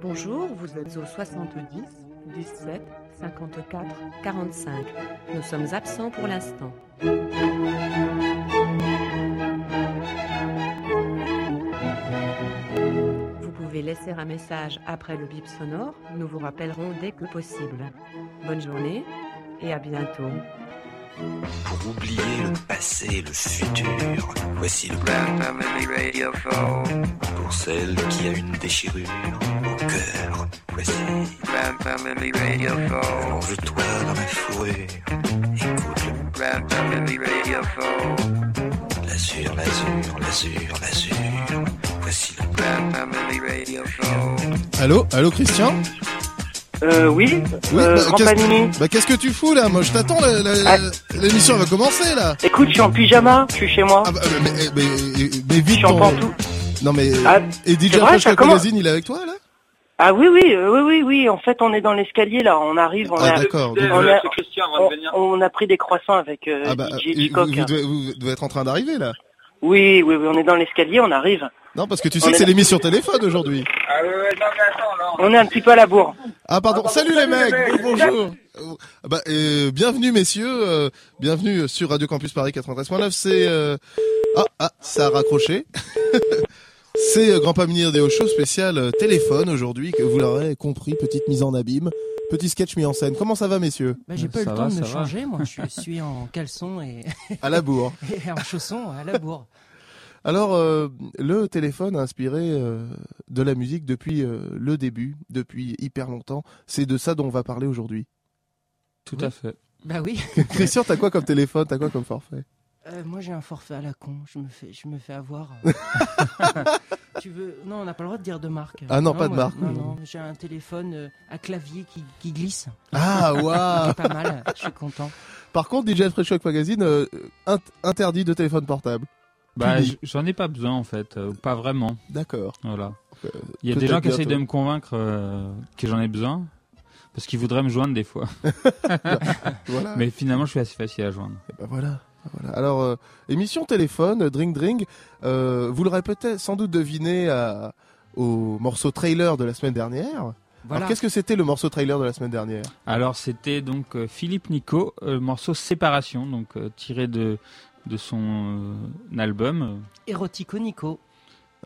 Bonjour, vous êtes au 70 17 54 45. Nous sommes absents pour l'instant. Vous pouvez laisser un message après le bip sonore. Nous vous rappellerons dès que possible. Bonne journée et à bientôt. Pour oublier le passé et le futur, voici le Grand Family Radio. Pour celle qui a une déchirure au cœur, voici Grand Family Radio Show. Allonge-toi dans ma fourrure, écoute le Grand Family Radio. L'azur, l'azur, l'azur, l'azur. Voici le Grand Family Radio. Allô, allô Christian? Euh, oui, Oui, euh, bah, Grand qu'est-ce- Panini. Bah qu'est-ce que tu fous là? Moi je t'attends, la- la- Ah. l'émission va commencer là Écoute, je suis en pyjama, je suis chez moi. Ah bah, mais, mais, mais, mais je vite suis en ton... pantoufle. Non mais... Ah, et DJ c'est vrai, Fresh ça Rock commence. Magazine, il est avec toi là? Ah oui, oui, euh, oui, oui, oui. En fait, on est dans l'escalier là. On arrive. On, Ah a, d'accord. donc- on, a, Christian on, on a pris des croissants avec euh, Ah bah, DJ euh, vous, vous devez, vous devez être en train d'arriver là Oui, oui, oui. On est dans l'escalier. On arrive. Non parce que tu sais que est c'est l'émission téléphone aujourd'hui Ah ouais, ouais, non mais attends, là. On est un petit peu à la bourre. Ah pardon, Ah, salut les mecs, les mecs. bonjour Euh, bah, euh, Bienvenue messieurs, euh, bienvenue sur Radio Campus Paris 93.9, c'est... euh, Ah, ah, ça a raccroché C'est euh, Grand Paminir des Show spécial euh, téléphone aujourd'hui, que vous l'aurez compris, petite mise en abîme, petit sketch mis en scène. Comment ça va messieurs? Bah, j'ai pas eu le va, temps de me va. changer, moi. Je suis en caleçon et, À la bourre. et en chaussons à la bourre. Alors, euh, le téléphone a inspiré euh, de la musique depuis euh, le début, depuis hyper longtemps. C'est de ça dont on va parler aujourd'hui. Tout à fait. Bah oui. Christian, t'as quoi comme téléphone? T'as quoi comme forfait? Euh, moi, j'ai un forfait à la con. Je me fais, je me fais avoir. tu veux Non, on n'a pas le droit de dire de marque. Ah non, pas de marque. Non, non. J'ai un téléphone à clavier qui, qui glisse. Ah, waouh pas mal. Je suis content. Par contre, DJ Fresh Shock Magazine euh, int- interdit de téléphone portable. Bah, j'en ai pas besoin en fait, euh, pas vraiment. D'accord. Voilà. Euh, Il y a des gens qui essayent de me convaincre euh, que j'en ai besoin. Parce qu'ils voudraient me joindre des fois. Voilà. Mais finalement, je suis assez facile à joindre. Eh ben voilà. Voilà. Alors, euh, émission téléphone, Drink Drink. Euh, vous l'aurez peut-être sans doute deviné à- au morceau trailer de la semaine dernière. Voilà. Alors, qu'est-ce que c'était le morceau trailer de la semaine dernière? Alors, c'était donc euh, Philippe Nico, euh, le morceau Séparation, donc euh, tiré de, de son euh, album. Érotico Nico.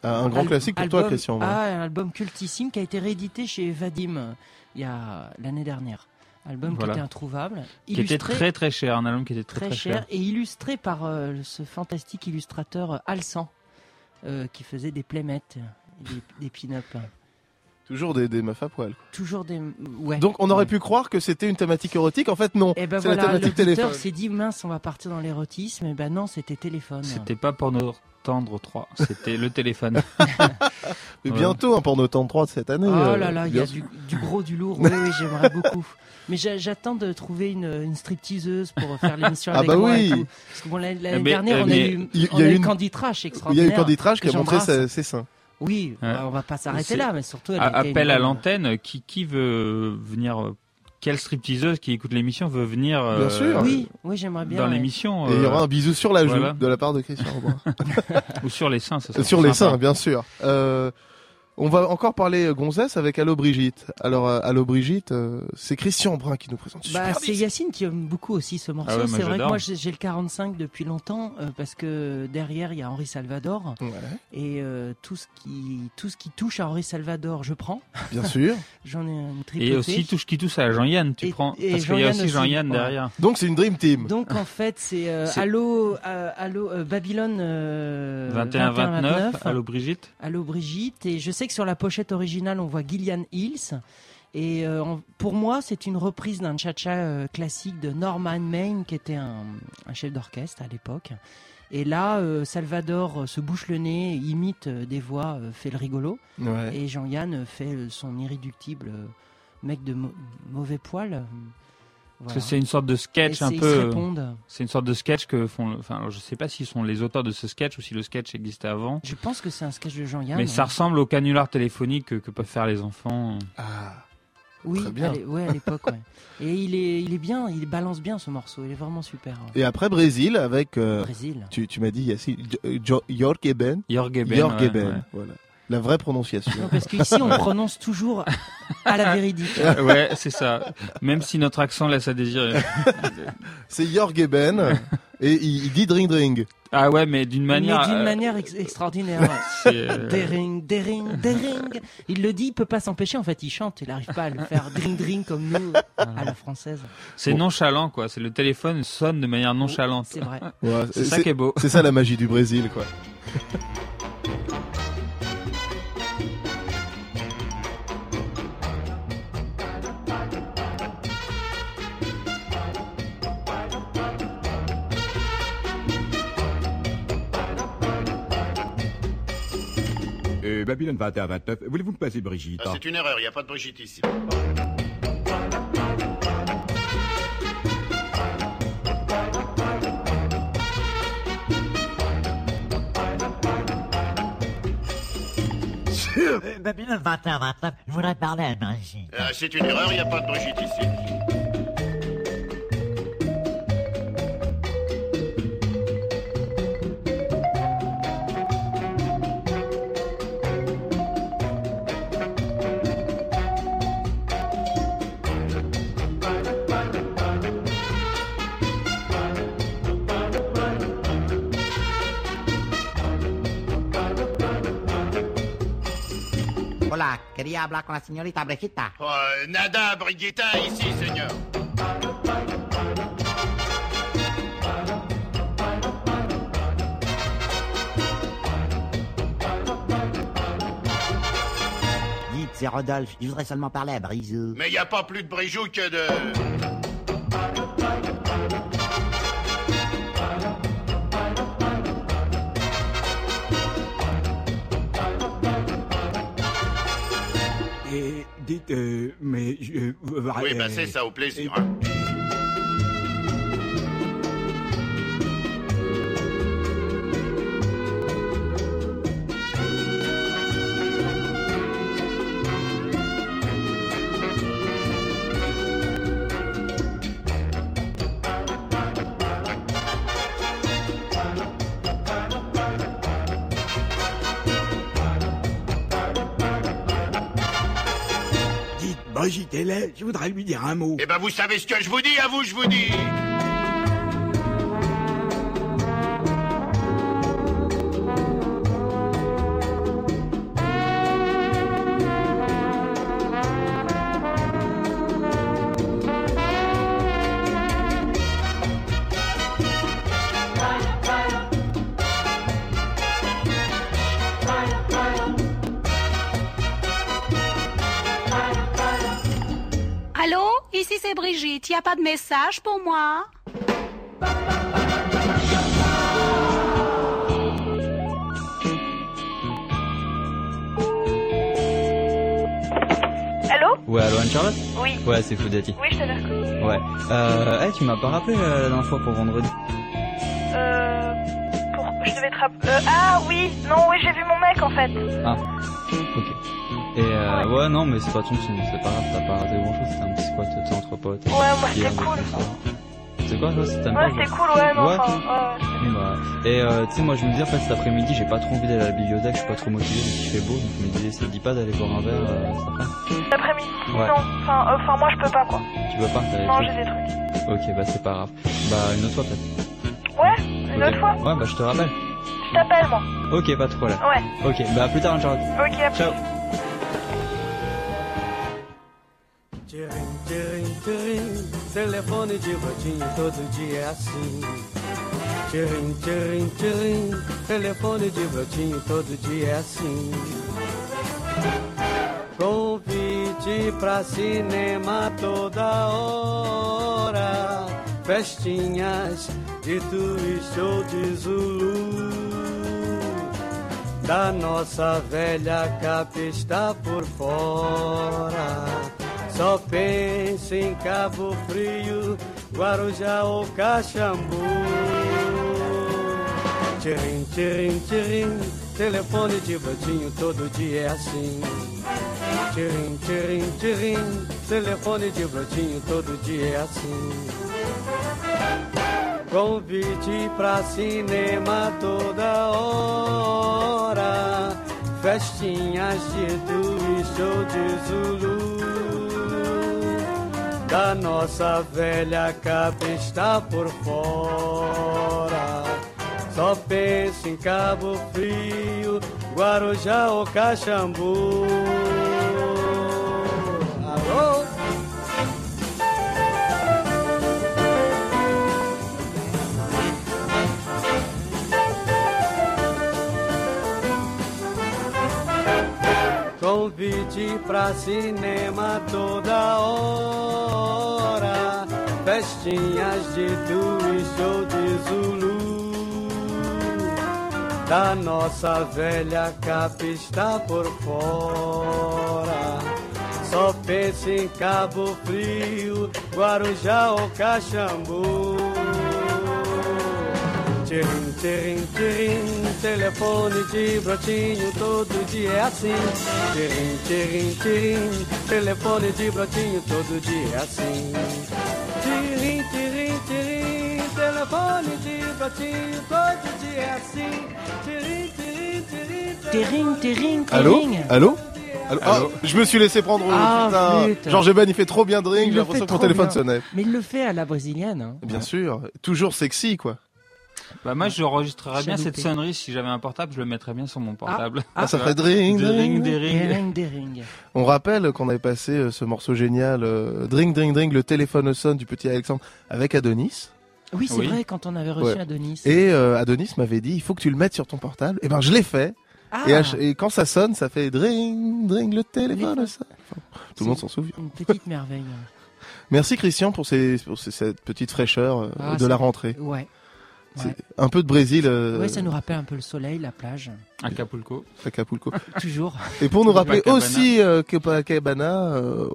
Un, un grand Al- classique pour toi, album- Christian. voilà. Ah, un album cultissime qui a été réédité chez Vadim euh, il y a l'année dernière. Album Voilà. qui était introuvable. Qui était très très cher, un album qui était très très, très, cher, et illustré par euh, ce fantastique illustrateur Alsan euh, qui faisait des playmates, des, des pin-up. Toujours des, des meufs à poil. Toujours des. Ouais. Donc, on aurait Ouais. pu croire que c'était une thématique érotique. En fait, non. Et ben c'est la voilà, thématique l'auditeur téléphone. s'est dit mince, on va partir dans l'érotisme. Et ben non, c'était téléphone. C'était pas pour nous tendre 3, c'était le téléphone. Mais Ouais. bientôt, un porno temps 3 de cette année. Oh euh, là là, il y bien a du, du gros, du lourd. Oui, oui, j'aimerais beaucoup. Mais j'a- j'attends de trouver une, une stripteaseuse pour faire l'émission Ah avec bah moi. oui. tout. Parce que bon, l'année l'année Eh mais- dernière, eh on a mais eu, il y- on il y a a eu une- Candy Trash Il y a eu Candy Trash qui que a montré j'embrasse. ses, ses seins. Oui, Ouais. on va pas s'arrêter là, mais surtout. elle A- était Appel à l'antenne, qui, qui veut venir euh, Quelle stripteaseuse qui écoute l'émission veut venir euh, Bien sûr. Oui, oui, j'aimerais bien. dans ouais. l'émission Et il y euh, aura un bisou sur la joue voilà. de la part de Christian Robin. ou sur les seins, ça serait sur les sympa. seins, bien sûr. Euh, on va encore parler euh, gonzesse avec Allo Brigitte. Alors, euh, Allo Brigitte, euh, c'est Christian Brun qui nous présente. ce Bah, c'est. Yacine qui aime beaucoup aussi ce morceau. Ah ouais, c'est vrai que moi j'ai le 45 depuis longtemps euh, parce que derrière il y a Henri Salvador Ouais, et euh, tout ce qui tout ce qui touche à Henri Salvador, je prends. bien sûr. J'en ai une tripotée. Et aussi touche qui touche à Jean-Yann, tu Et- prends. et Parce qu'il y a aussi Jean-Yann ouais. derrière. Donc, c'est une Dream Team. Donc en fait c'est euh, Allo euh, Allo euh, Babylone euh, 21-29, allô Brigitte Allô Brigitte. Et je sais que sur la pochette originale, on voit Gillian Hills. Et euh, pour moi, c'est une reprise d'un cha-cha euh, classique de Norman Maine, qui était un, un chef d'orchestre à l'époque. Et là, euh, Salvador se bouche le nez, imite des voix, fait le rigolo. Ouais. Et Jean-Yann fait son irréductible mec de mo- mauvais poil. Parce voilà. que c'est une sorte de Et sketch un peu. euh, répondent. C'est une sorte de sketch que font. Enfin, je sais pas s'ils sont les auteurs de ce sketch ou si le sketch existait avant. Je pense que c'est un sketch de Jean-Yann. Mais ça ressemble au canular téléphonique que, que peuvent faire les enfants. Ah. Oui, Très bien. à ouais, à l'époque, ouais. Et il est, il est bien, il balance bien ce morceau, il est vraiment super. ouais. Et après Brésil avec. euh, Brésil. tu, tu m'as dit Yacine, Jo- Jo- Jorg Eben. Jorg Eben. Jorg ouais, Eben, ouais. voilà. La vraie prononciation. Non, parce qu'ici, on prononce toujours à la véridique. Ouais, c'est ça. Même si notre accent laisse à désirer. C'est Jorg Eben et il, dit Dring Dring. Ah ouais, mais d'une manière. D'une euh, manière ex- extraordinaire. euh, Dering, dering, dering. Il le dit, il peut pas s'empêcher. En fait, il chante. Il n'arrive pas à le faire dring, dring comme nous à la française. C'est nonchalant, quoi. C'est le téléphone sonne de manière nonchalante. C'est vrai. Ouais, C'est ça qui est beau. C'est ça la magie du Brésil, quoi. Babylone 21-29, voulez-vous me passer Brigitte? Ah, c'est une erreur, il n'y a pas de Brigitte ici. Euh, Babylone 21, 29, je voudrais parler à Brigitte. Ah, c'est une erreur, il n'y a pas de Brigitte ici. Quería hablar con la señorita Brigitte. Oh, nada, Brigitta, ici, Seigneur. Dites, c'est Rodolphe, je voudrais seulement parler à Brisou. Mais il n'y a pas plus de Brijou que de... Et dites, euh, mais... je- Oui, bah c'est ça, au plaisir. hein. Là, je voudrais lui dire un mot. Eh ben, vous savez ce que je vous dis, à vous, je vous dis. A pas de message pour moi Allô Ouais, allô Anne-Charlotte Oui. Ouais, c'est Foudati. Oui, je donne. Ouais. Euh, hey, tu m'as pas rappelé euh, la dernière fois pour vendredi Euh. Pour... Je devais te rappeler. Euh, ah oui, non, oui, j'ai vu mon mec en fait. Ah. Ouais. non, mais c'est pas ton son, c'est pas grave, t'as pas raté grand chose, c'était un petit squat sais, entre potes. Ouais, c'était des cool. C'est quoi, toi, c'était Ouais, c'était cool, ouais, non, enfin. Ouais, bah, et euh, tu sais, moi je me disais en fait cet après-midi, j'ai pas trop envie d'aller à la bibliothèque, je suis pas trop motivé, mais il fait beau, donc je me dit pas d'aller boire un verre euh, cet après Cet après-midi, Ouais. non. Enfin, euh, enfin, moi, je peux pas, quoi. Tu veux pas Non, trucs j'ai des trucs. Ok, bah c'est pas grave. Bah une autre fois peut-être. Ouais, une autre fois. Ouais, bah je te rappelle. Je t'appelle, moi. Ok, pas de problème. Ouais. Ok, bah à plus tard, Anne-Charlotte. Ok, à plus. Ciao. Tchirim, tchirim, tchirim, telefone de rodinho todo dia é assim. Tchirim, tchirim, tchirim, telefone de brotinho todo dia é assim. Convite pra cinema toda hora, festinhas de twist ou de Zulu. Da nossa velha capa está por fora. Só pensa em Cabo Frio, Guarujá ou Caxambu. Tchirim, tchirim, tchirim, telefone de brotinho todo dia é assim. Tchirim, tchirim, tchirim, telefone de brotinho todo dia é assim. Convite pra cinema toda hora, festinhas de Edu e show de Zulu. Da nossa velha está por fora. Só penso em Cabo Frio, Guarujá ou Caxambu. Convite pra cinema toda hora, festinhas de e show de Zulu. Da nossa velha capa está por fora. Só pensa em Cabo Frio, Guarujá ou Caxambu. Tirim, tirim, tirim, telefone de brotinho, todo dia é assim. Tirim, tirim, tirim, telefone de brotinho, todo dia é assim. Tirim, tirim, tirim, telefone de brotinho, todo dia é assim. Tirim, tirim, tirim, Allô. Allô Allô Ah, je me suis laissé prendre. Ah, putain. flûte. Georges Ben, il fait trop bien de ring. Il J'ai l'impression fait que mon téléphone bien. sonnait. Mais il le fait à la brésilienne. hein. Bien sûr, toujours sexy quoi. Bah moi j'enregistrerais bien cette sonnerie si j'avais un portable, je le mettrais bien sur mon portable. Ah, ça ferait dring, dring. Terring, terring. On rappelle qu'on avait passé euh, ce morceau génial, euh, Dring Dring Dring, le téléphone sonne du petit Alexandre avec Adonis. Oui, c'est Oui. vrai, quand on avait reçu Ouais. Adonis. Et euh, Adonis m'avait dit, il faut que tu le mettes sur ton portable. Et ben je l'ai fait. Ah, Et, à ch- et quand ça sonne, ça fait dring dring, le téléphone sonne. Enfin, tout le monde s'en souvient. une petite merveille. Merci Christian pour, ces, pour ces- cette petite fraîcheur euh, Ah, de la rentrée. Ouais. Ouais. Un peu de Brésil. Euh, Ouais, ça nous rappelle un peu le soleil, la plage. Acapulco. Acapulco. Toujours. Et pour nous rappeler aussi euh, Copacabana, euh,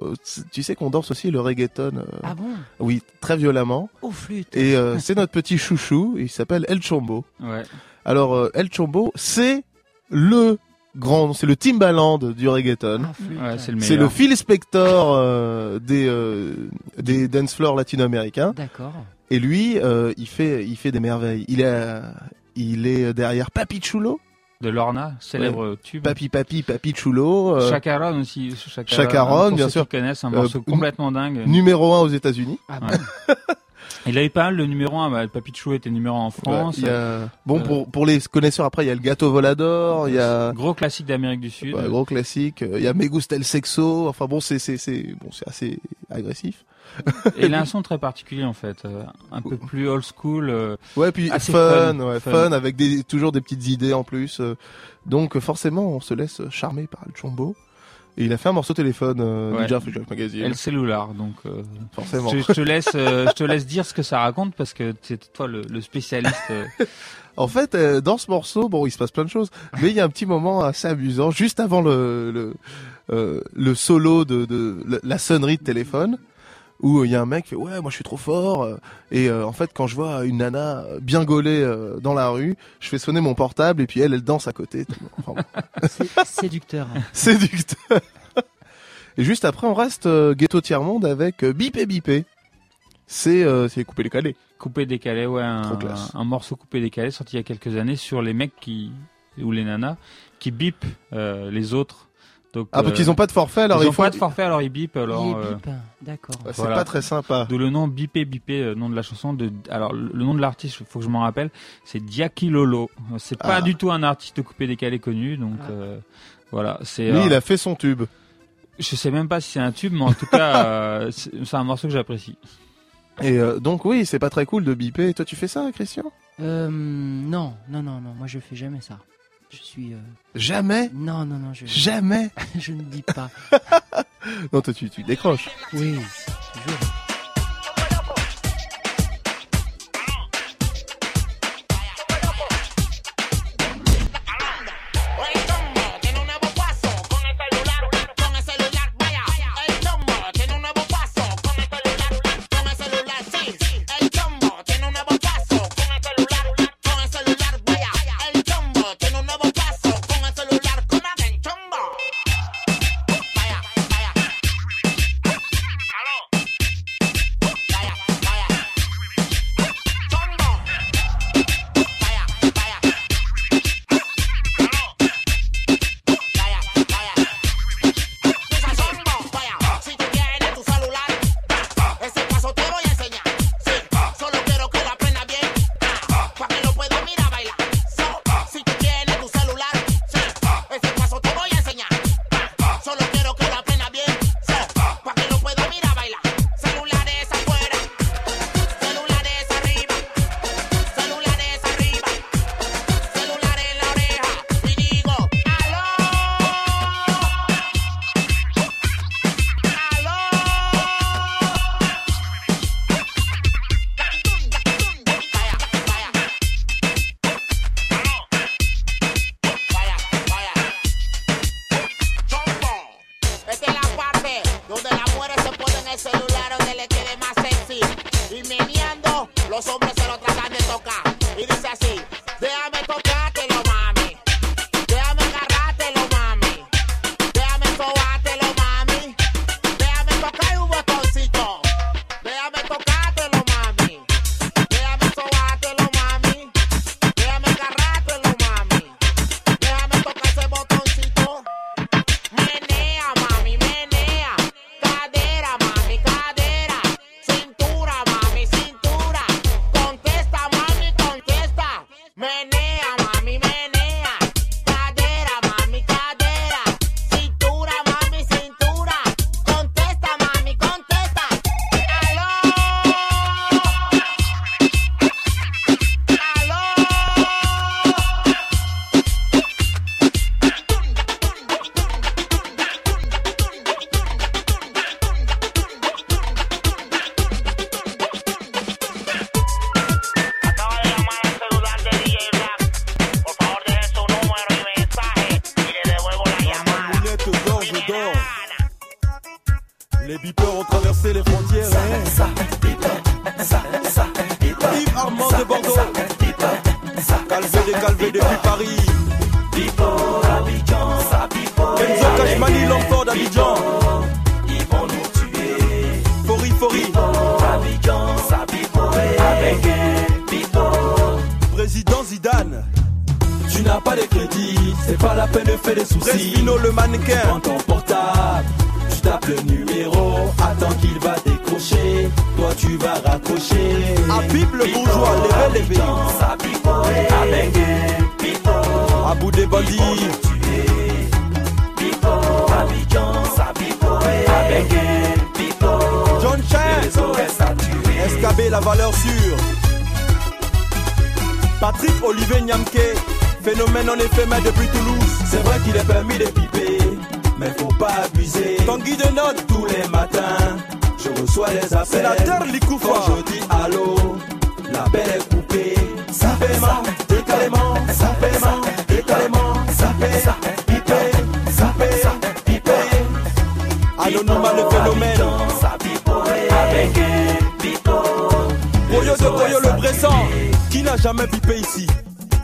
tu sais qu'on danse aussi le reggaeton. euh, Ah bon? Oui, très violemment. Aux flûtes. Et euh, c'est notre petit chouchou, il s'appelle El Chombo. Ouais. Alors euh, El Chombo, c'est le grand, c'est le Timbaland du reggaeton. Ah, flûte. Ouais, c'est le C'est le. Phil Spector euh, des euh, des dance floors latino-américains. D'accord. Et lui, euh, il fait il fait des merveilles. Il est euh, il est derrière Papi Chulo, De Lorna, célèbre tube. Papi Papi Papi Chulo, euh, Chacaron aussi. Chacaron, Chacaron, pour bien sûr. Connaissent un Euh, morceau n- complètement dingue. numéro un aux États-Unis. Ah Ouais. Il a eu pas mal de numéro 1. Bah, Papichou était numéro 1 en France. Ouais, il y a- Bon, Euh, pour, pour les connaisseurs, après, il y a le gâteau volador, il y a Gros classique d'Amérique du Sud. ouais, gros classique, euh, il y a Me Gusta el Sexo, enfin bon, c'est, c'est, c'est, bon, c'est assez agressif. Et il a un son très particulier en fait, euh, un peu plus old school. euh, Ouais, puis fun, fun, ouais, fun. fun, avec des, toujours des petites idées en plus. euh. donc, forcément, on se laisse charmer par le chombo. Et il a fait un morceau téléphone, euh, Ouais. Ninja Freak Magazine. El Cellular, donc euh, Forcément. Je, je te laisse, euh, je te laisse dire ce que ça raconte parce que c'est toi le, le spécialiste. En fait, dans ce morceau, bon, il se passe plein de choses, mais il y a un petit moment assez amusant, juste avant le le, le solo de, la sonnerie de téléphone, où euh, il y a un mec qui fait ouais, moi je suis trop fort, euh, et euh, en fait quand je vois une nana bien gaulée euh, dans la rue, je fais sonner mon portable et puis elle, elle danse à côté. Enfin, bon. C'est séducteur. Séducteur. Et juste après, on reste euh, ghetto tiers-monde avec euh, Bipé Bipé. C'est euh, c'est coupé décalé. Coupé décalé, ouais, Trop un, classe. un morceau coupé décalé sorti il y a quelques années sur les mecs qui ou les nanas qui bipent euh, les autres. Donc, Ah, parce qu'ils ont pas de forfait, alors ils il ont faut- pas de forfait, alors ils bipent. Alors, Il est euh, bip, d'accord. Ouais, c'est pas très sympa. D'où le nom Bipé Bipé, euh, nom de la chanson. De, alors le nom de l'artiste, il faut que je m'en rappelle, c'est Diaki Lolo. C'est pas Ah. du tout un artiste coupé décalé connu, donc euh, voilà. C'est. Lui, euh, il a fait son tube. Je sais même pas si c'est un tube, mais en tout cas, euh, c'est c'est un morceau que j'apprécie. Et euh, donc oui, c'est pas très cool de biper. Toi, tu fais ça, Christian? Euh, non, non, non, non, moi je fais jamais ça. Je suis. euh, Jamais? Non, non, non, je. Jamais? Je ne dis pas. Non, toi, tu, tu décroches. Oui, toujours. celular.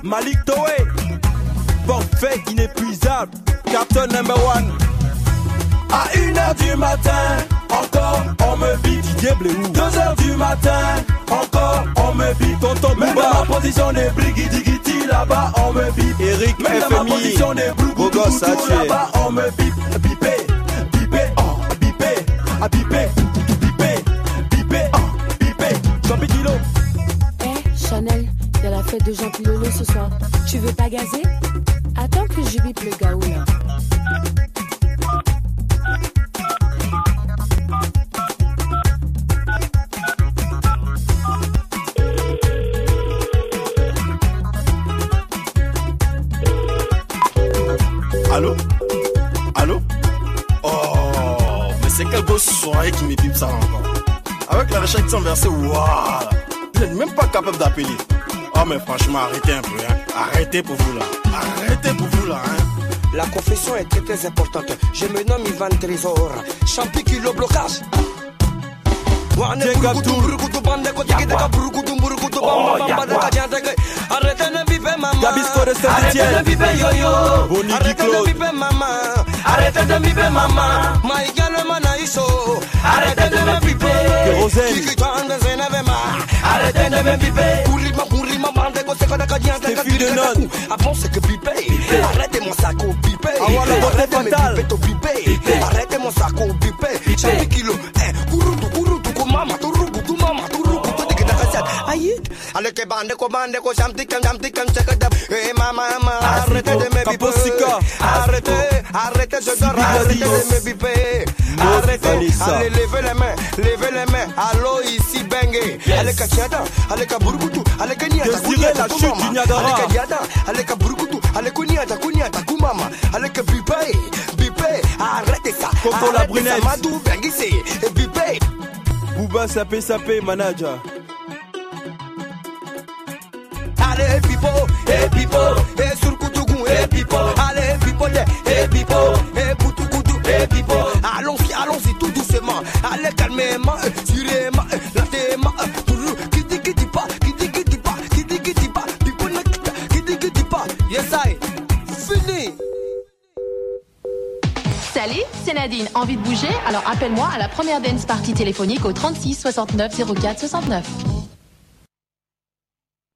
Malik Toé. Portefeuille inépuisable. Captain number one. À 1h du matin, encore on me bite. Didier Bléou. 2h du matin, encore on me bite. Tonton Même dans ma position de brigidi là-bas on me bite. Eric Même dans ma position de Beau gosse à brigidi tuer. là-bas on me bite. Bipé, bipé, oh, bipé, ah bipé, fête de Jean Pilolo ce soir. Tu veux pas gazer? Attends que je le gaou là. Allô? Allô? Oh, mais c'est quel gosse soirée qui me ça encore Avec la recherche qui sont versée, waouh Vous n'êtes même pas capable d'appeler. Oh, mais franchement, arrêtez un peu, hein. Arrêtez pour vous là. Arrêtez pour vous là, hein. La confession est très très importante. Je me nomme Ivan Trésor. Champi kilo blocage. Arrêtez de biper maman. Arrêtez de yo-yo. Bonny Arrêtez de. Maïga le manaïso. Arrêtez me zenevema. Arrêtez de me biper. Ko seko daka dianta Stéphie de Nonne. Avant c'est que. Arrêtez mon sac au. Ah, beauté Arrêtez de me fatale. biper to biper. Arrêtez mon sac au. Champi kilo. Eh, kurutu kurutu ko mama turuku tu mama turuku tu dike daka siat. Ayit. Ale ke bande ko bande ko chamti kam chamti kam chaka dab. Eh mama mama. Arrêtez de me. Arrêtez. Arrêtez je dors. Arrêtez de me. Allez levez les mains. Levez les mains. Allô ici bengue. Allez kachada. Allez kaburukutu. Allez kanyata. Désiré la chute du Niagara. Allez kanyata. Allez kaburukutu. Allez kunyata kunyata kumama. Allez que bipe. Bipe. Arrêtez ça. Coco la brunette. ça, Madou Benguissé. Bipe. Bouba Sapé Sapé, manager. Allez pipo, eh pipo, eh surkutugu, eh pipo, allez pipo, eh pipo, eh putukutu, Allons-y, allons-y tout doucement. Allez calmement, euh, sûrement, euh, lentement. Euh, toujours, qui dit, qui dit pas, qui dit, qui dit pas, qui dit, qui dit pas. People, qui dit, qui dit pas. Yes, I. Fini. Salut, c'est Nadine. Envie de bouger? Alors appelle-moi à la première dance party téléphonique au 36 69 04 69.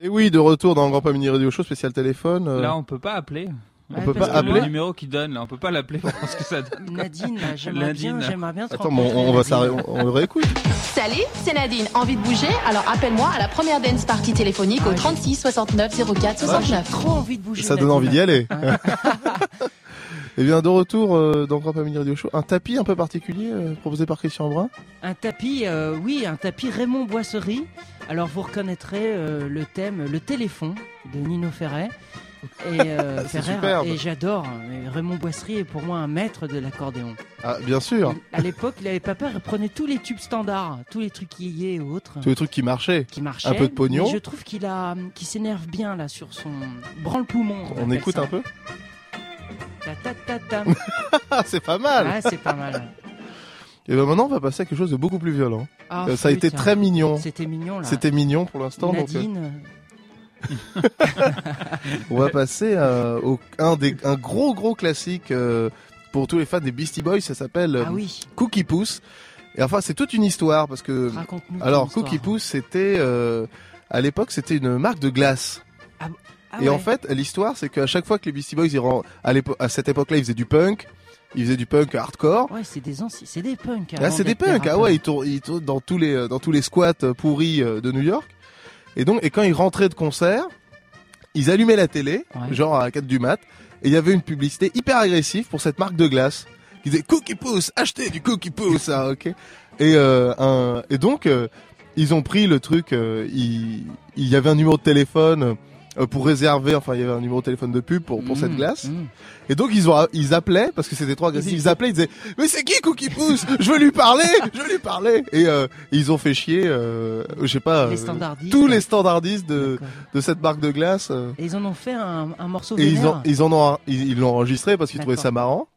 Et oui, de retour dans Grand Pamini Radio Show spécial téléphone. Là, on peut pas appeler. On peut Parce pas appeler Le numéro qu'il donne, là, on peut pas l'appeler pour voir ce que ça donne. quoi. Nadine, j'aimerais bien, j'aimerais bien te Attends, mais on, on va rencontrer, s'arrêter, Nadine. on, on le réécoute. Salut, c'est Nadine. Envie de bouger? Alors appelle-moi à la première dance party téléphonique au 36 69 04 69. Trop envie de bouger. Ça donne Nadine. envie d'y aller. Et bien, de retour euh, dans Grand Mini Radio Show, un tapis un peu particulier euh, proposé par Christian Brun. Un tapis, euh, oui, un tapis Raymond Boisserie. Alors vous reconnaîtrez euh, le thème, le téléphone de Nino Ferrer. Et, euh, C'est Ferrer, et j'adore. Mais Raymond Boisserie est pour moi un maître de l'accordéon. Ah, bien sûr. À l'époque, il avait pas peur, il prenait tous les tubes standards, tous les trucs yéyés et autres. Tous les trucs qui marchaient. qui marchaient. Un peu de pognon. Je trouve qu'il a, s'énerve bien là sur son branle-poumon. On écoute ça. un peu. Ah, c'est pas mal. Ah, c'est pas mal. Et ben maintenant, on va passer à quelque chose de beaucoup plus violent. Ah, Euh, ça a été très mignon. C'était mignon là. C'était mignon pour l'instant. donc, euh, Nadine. on va passer à au, un, des, un gros gros classique euh, pour tous les fans des Beastie Boys. Ça s'appelle euh, Ah oui. Cookie Puss. Et enfin, c'est toute une histoire parce que. Alors. Cookie Puss, c'était euh, à l'époque, c'était une marque de glace. Ah et en fait, l'histoire, c'est qu'à chaque fois que les Beastie Boys, ils à, cette époque-là, ils faisaient du punk, ils faisaient du punk hardcore. Ouais, c'est des anciens, c'est des punks. Ah, avant c'est des d'être des punks, ah ouais, ils tournent, ils tournent dans tous les euh, dans tous les squats euh, pourris euh, de New York. Et donc, et quand ils rentraient de concert, ils allumaient la télé, genre à 4 du mat, et il y avait une publicité hyper agressive pour cette marque de glace. Qui disait Cookie Puss, achetez du Cookie Puss, ah, ok. Et euh, un, et donc euh, ils ont pris le truc, euh, il il y avait un numéro de téléphone euh, pour réserver, enfin il y avait un numéro de téléphone de pub pour pour cette Mmh, glace. mmh. Et donc ils ont ils appelaient parce que c'était trop agressif. Ils appelaient, ils disaient mais c'est qui Cookie Puss Je veux lui parler, je veux lui parler. Et euh, ils ont fait chier, euh, je sais pas, Les euh, standardistes. tous les standardistes de de cette marque de glace. euh, Et ils en ont fait un, un morceau et ils ont ils en ont ils l'ont enregistré parce qu'ils trouvaient ça marrant.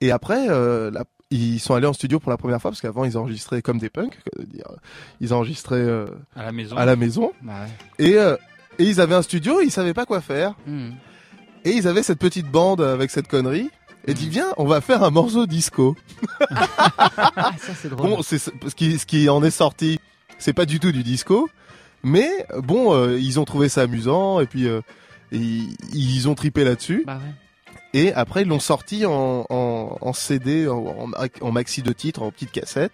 Et après euh, la- ils sont allés en studio pour la première fois parce qu'avant ils enregistraient comme des punks, dire, ils enregistraient euh, À la maison. à la maison. Bah ouais. Et euh, et ils avaient un studio, ils savaient pas quoi faire. Hmm. Et ils avaient cette petite bande avec cette connerie. Et dit viens, on va faire un morceau disco. Ah, ça c'est drôle. Bon, c'est ce qui, ce qui en est sorti, c'est pas du tout du disco, mais bon, euh, ils ont trouvé ça amusant et puis euh, ils, ils ont tripé là-dessus. Bah ouais. Et après, ils l'ont sorti en, en, en CD, en, en, en maxi de titres, en petite cassette.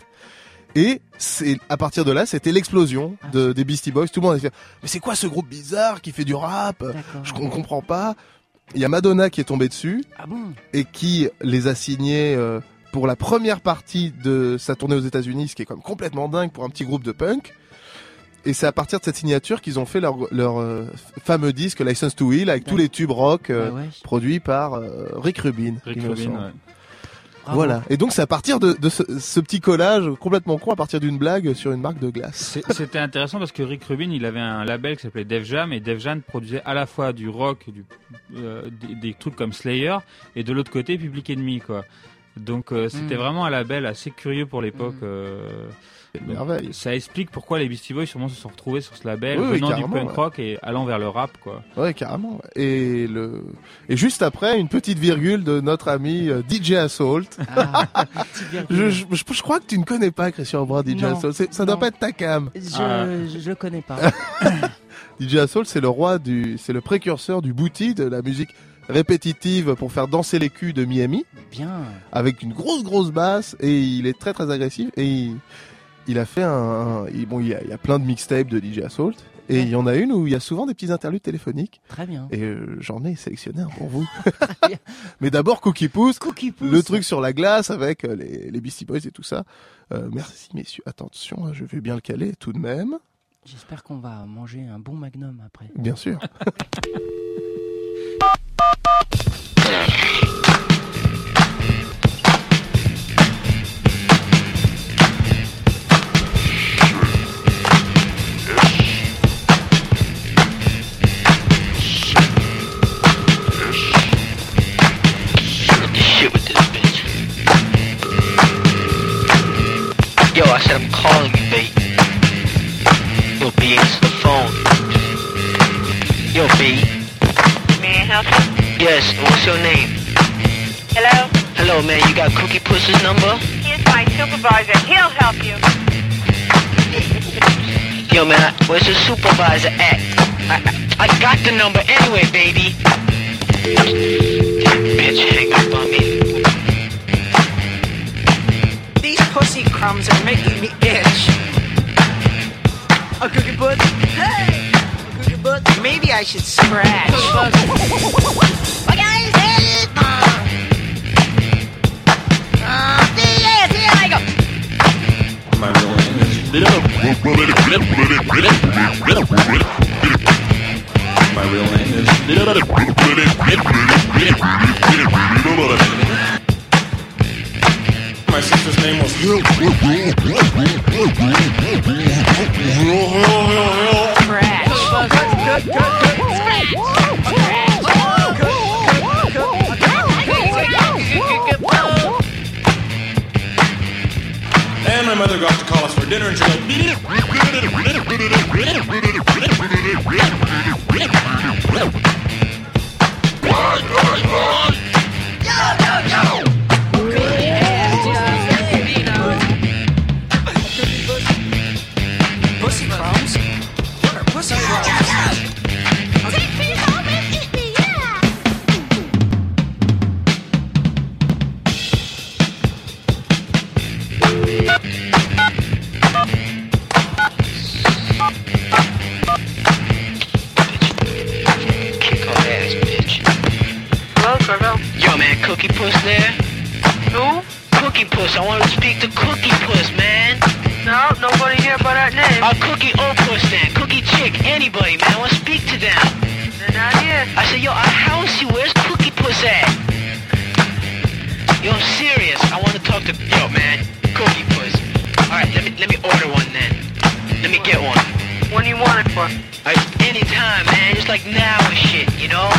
Et c'est à partir de là, c'était l'explosion Ah, de, des Beastie Boys. Tout le monde a fait mais c'est quoi ce groupe bizarre qui fait du rap? Je on comprends pas. Il y a Madonna qui est tombée dessus Ah bon? et qui les a signés euh, pour la première partie de sa tournée aux États-Unis, ce qui est quand même complètement dingue pour un petit groupe de punk. Et c'est à partir de cette signature qu'ils ont fait leur, leur euh, fameux disque License to Heal avec tous les tubes rock euh, Ah ouais. produits par euh, Rick Rubin. Rick Rubin, ouais. Bravo. Voilà. Et donc c'est à partir de, de ce, ce petit collage complètement con, à partir d'une blague sur une marque de glace. C'était intéressant parce que Rick Rubin, il avait un label qui s'appelait Def Jam et Def Jam produisait à la fois du rock, du, euh, des, des trucs comme Slayer et de l'autre côté Public Enemy quoi. Donc euh, c'était Mm. vraiment un label assez curieux pour l'époque. euh, merveille. Ça explique pourquoi les Beastie Boys sûrement se sont retrouvés sur ce label, Oui, oui, venant du carrément, punk ouais. rock et allant vers le rap quoi. Ouais, carrément. Et le et juste après une petite virgule de notre ami euh, DJ Assault. Ah, je, je, crois que tu ne connais pas Christian Brun DJ Non, Assault. Ça doit non. pas être ta cam. Je, Ah. je, je le connais pas. DJ Assault, c'est le roi du, c'est le précurseur du booty, de la musique répétitive pour faire danser les culs de Miami, Bien. avec une grosse grosse basse et il est très très agressif et il, il a fait un, un- il- bon il y, a, il y a plein de mixtapes de DJ Assault et il y en a une où il y a souvent des petits interludes téléphoniques. Très bien. Et euh, j'en ai sélectionné un pour vous. Mais d'abord Cookie Puss, Cookie Puss. le truc sur la glace avec euh, les, les Beastie Boys et tout ça. Euh, merci messieurs. Attention, hein, je vais bien le caler tout de même. J'espère qu'on va manger un bon magnum après. Bien sûr. I said I'm calling you, babe. Yo, B, answer the phone. Yo, B. May I help you? Yes, what's your name? Hello? Hello, man. You got Cookie Puss's number? He's my supervisor. He'll help you. Yo, man. I- Where's the supervisor at? I, I, I got the number anyway, baby. Bitch, hang up on me. are making me itch. A cookie butt? Hey! A cookie butt? Maybe I should scratch. My real name is. My real name is my sister's name was And my mother got to call us for dinner and she Pussy Cookie Puss there? Who? Cookie Puss. I want to speak to Cookie Puss, man. No, nobody here by that name. A Cookie O Puss then. Cookie Chick. Anybody, man. I want to speak to them. They're not here. I said, yo, I house you. Where's Cookie Puss at? Yo, I'm serious. I want to talk to yo, man. Cookie Puss. All right, let me let me order one then. Let me get one. When do you want it for? Right, anytime, man. Just like now and shit, you know?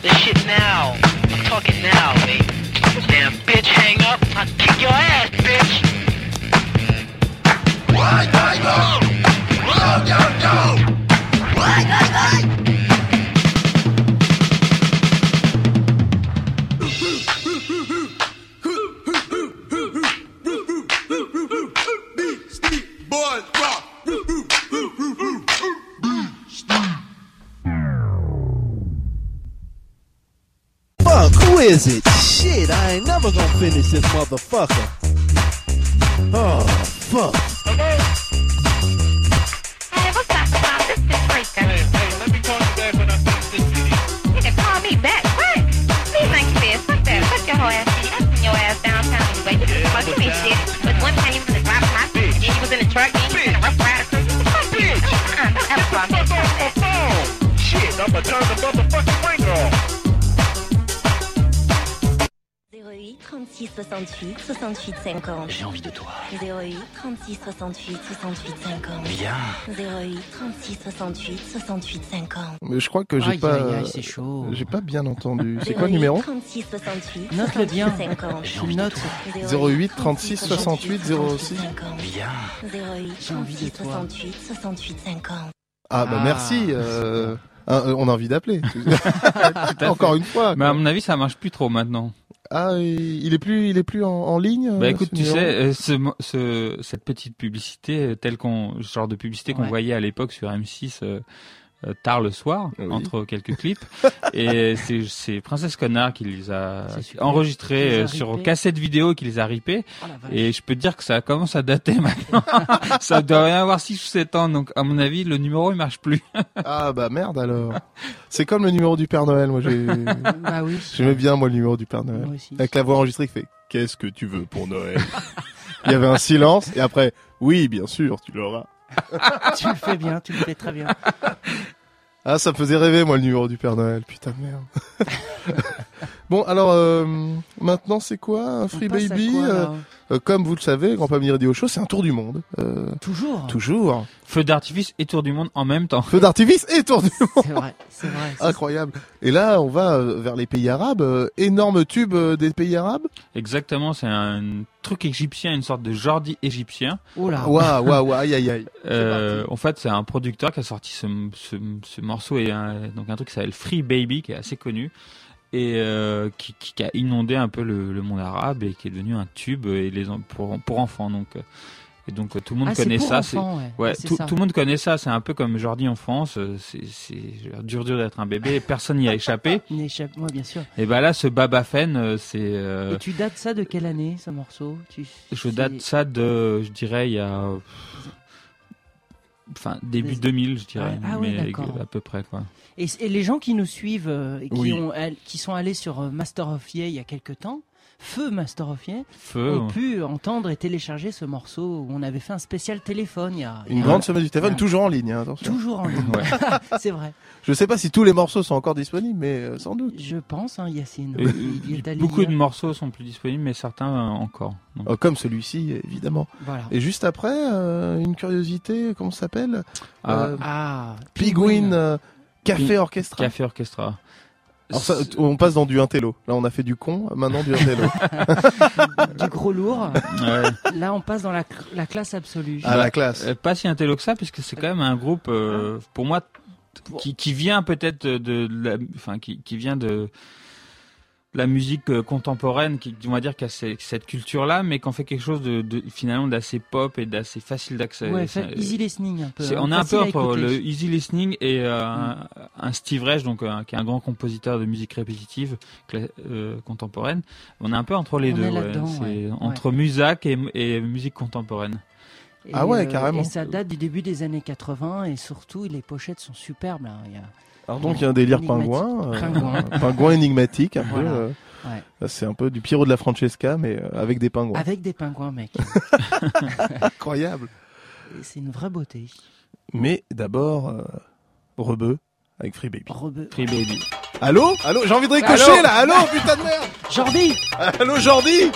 The shit now. Talking now, mate. Damn bitch, hang up. I'll kick your ass, bitch. Why, why, why? No, no, no. Why, why, why? Is it? Shit, I ain't never gonna finish this motherfucker. Oh, fuck. Hey, what's up about this situation? Hey, hey, let me call you back when I finish this video. You can call me back. What? Please think this. Fuck that. Fuck your whole ass. I'm sending your ass downtown anyway. This is fucking me shit. But one time you was in the drop my bitch. Then you was in the truck. Then you was in a rough rider crew. Fuck you. Uh-uh. Don't ever call me. Shit, I'ma turn the motherfucking ringer off. 36 68 68 50. J'ai envie de toi. 08 36 68 68 50. Viens. 08 36 68 68 50. Mais je crois que j'ai pas, j'ai pas bien entendu. C'est quoi le numéro 36 68 Note-le bien. 50. Tu notes. 08 36 68 06. Viens. 08 36 68 68 50. Ah bah Ah. merci. euh, euh, on a envie d'appeler. Encore fait. une fois. Mais à mon avis, ça marche plus trop maintenant. Ah, il est plus, il est plus en, en ligne. Bah écoute, ce tu sais, euh, ce, ce, cette petite publicité, euh, telle qu'on, genre de publicité qu'on Ouais. voyait à l'époque sur M6 euh, euh, tard le soir, entre quelques clips, et c'est, c'est Princesse Connard qui les a enregistrés Qui les a euh, sur cassette vidéo, qui les a ripés, Oh et je peux te dire que ça commence à dater maintenant. ça doit rien avoir 6 ou 7 ans, donc à mon avis, le numéro il marche plus. Ah bah merde alors. C'est comme le numéro du Père Noël. Moi j'ai. Bah oui. J'aimais bien moi le numéro du Père Noël. Aussi. Avec la voix enregistrée qui fait Qu'est-ce que tu veux pour Noël? Il y avait un silence et après Oui, bien sûr, tu l'auras. Tu le fais bien, tu le fais très bien. Ah, ça me faisait rêver moi le numéro du Père Noël. Putain de merde. bon alors euh, maintenant c'est quoi un Free Baby quoi, euh, euh, Comme vous le savez, Grand Pamir Radio Show, c'est un tour du monde. Euh, Toujours. toujours. Feu d'artifice et tour du monde en même temps. Feu d'artifice et tour du monde. C'est vrai, c'est vrai. c'est- Incroyable. Et là, on va vers les pays arabes. énorme tube des pays arabes. Exactement, c'est un truc égyptien, une sorte de Jordi égyptien. Oh là. Waouh, waouh, waouh, aïe, aïe, aïe. Euh, en fait, c'est un producteur qui a sorti ce, ce, ce morceau et un, donc un truc qui s'appelle Free Baby, qui est assez connu. Et euh, qui, a inondé un peu le, le monde arabe et qui est devenu un tube et les pour pour enfants donc. euh, Et donc euh, tout le monde Ah, connaît ça. enfants, ouais. Ouais, c'est tout, ça. tout le monde connaît ça. C'est un peu comme Jordi en France. euh, C'est dur dur d'être un bébé. et Personne n'y a échappé. Échappe, moi, bien sûr. Et ben là, ce Baba Fen, euh, c'est. euh, Et tu dates ça de quelle année, ce morceau? Tu... je date ça de, je dirais, il y a. euh, Enfin, début 2000, je dirais. Ah oui, mais à peu près, quoi. Et, et les gens qui nous suivent euh, et qui, Oui. ont, all- qui sont allés sur euh, Master of Ye il y a quelques temps, Feu Master of Ye, Feu, ont ouais. pu entendre et télécharger ce morceau où on avait fait un spécial téléphone il y a. il y Une a- grande semaine du téléphone, toujours en ligne, hein, attention. Toujours en ligne. C'est vrai. Je sais pas si tous les morceaux sont encore disponibles, mais euh, sans doute. Je pense, hein, Yacine. Et, Il est allé beaucoup lire. de morceaux sont plus disponibles, mais certains euh, encore. Donc, Oh, comme celui-ci, évidemment. Voilà. Et juste après, euh, une curiosité, comment ça s'appelle Ah. Euh, Ah, Pigwin euh, Café Orchestra. Café Orchestra. Alors ça, t- on passe dans du intello. Là, on a fait du con, maintenant du intello. du gros lourd. Ouais. Là, on passe dans la, cl- la classe absolue. Bah, pas si intello que ça, puisque c'est quand même un groupe, euh, pour moi, qui, qui vient peut-être de, de la, enfin, qui, qui vient de la musique euh, contemporaine, qui, on va dire, qui a cette culture-là, mais qu'on fait quelque chose de, de finalement d'assez pop et d'assez facile d'accès. Ouais, easy listening un peu. hein, on est un peu écouter. le easy listening et euh, un, un Steve Reich, donc euh, qui est un grand compositeur de musique répétitive euh, contemporaine. On est un peu entre les On deux. est ouais. là-dedans, C'est ouais. entre musac et, et musique contemporaine. Et, Ah ouais, euh, carrément. Et ça date du début des années 80 et surtout les pochettes sont superbes. Là. Il y a... Alors donc, il y a un délire pingouin. euh, Pingouin. pingouin énigmatique, un Voilà. peu. euh, Ouais. là, C'est un peu du Piero de la Francesca, mais euh, avec des pingouins. Avec des pingouins, mec. Incroyable. C'est une vraie beauté. Mais d'abord, euh, Rebeu avec Free Baby. Rebeu. Free Baby. Allô? Allô J'ai envie de ricocher Allô là Allô Putain de merde Jordi Allô Jordi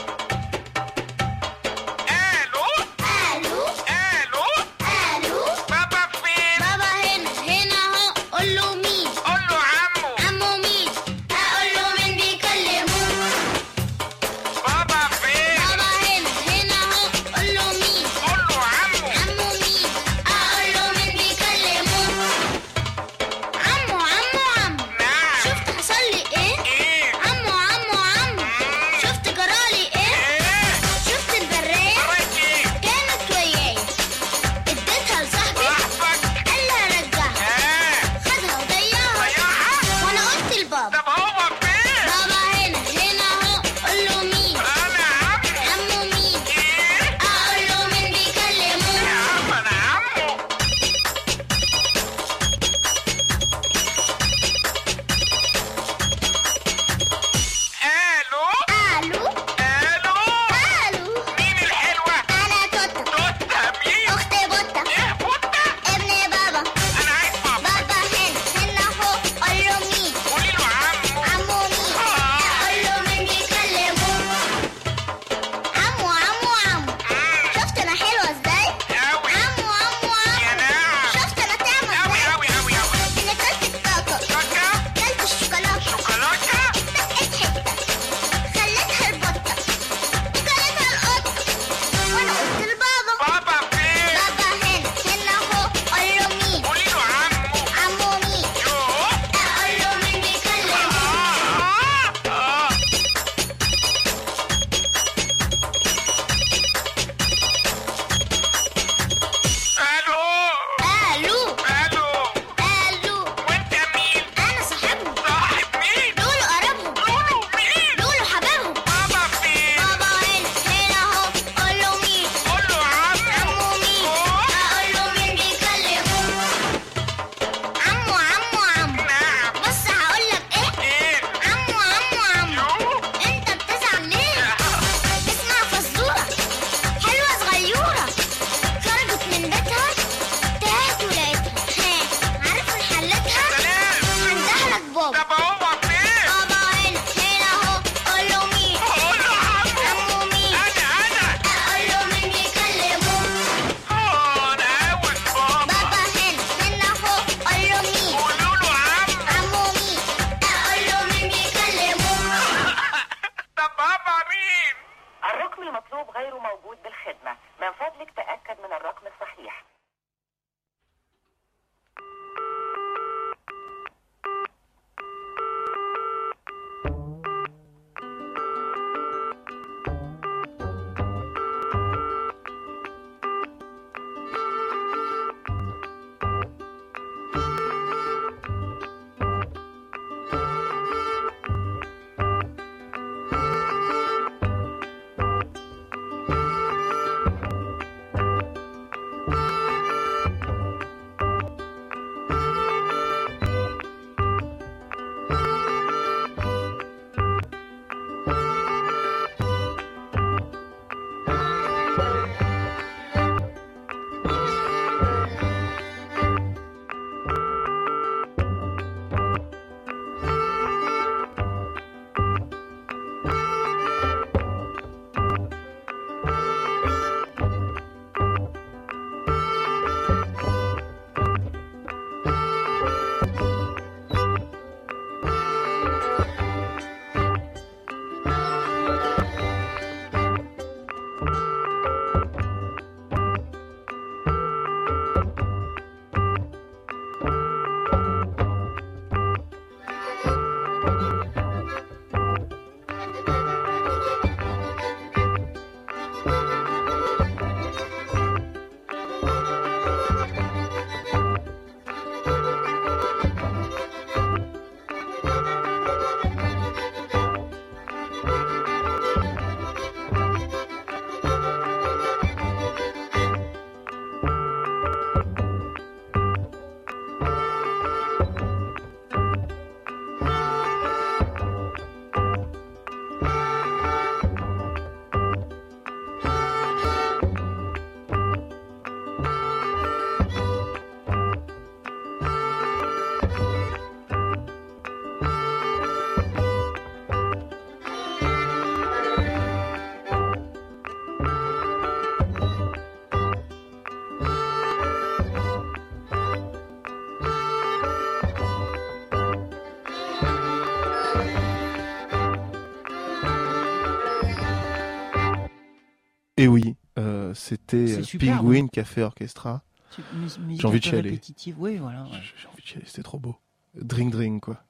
c'était euh. Penguin Café Orchestra. Tu- mus- musique J'ai envie de chialer. Oui, voilà. ouais. J'ai envie de chialer, c'était trop beau. Drink drink quoi.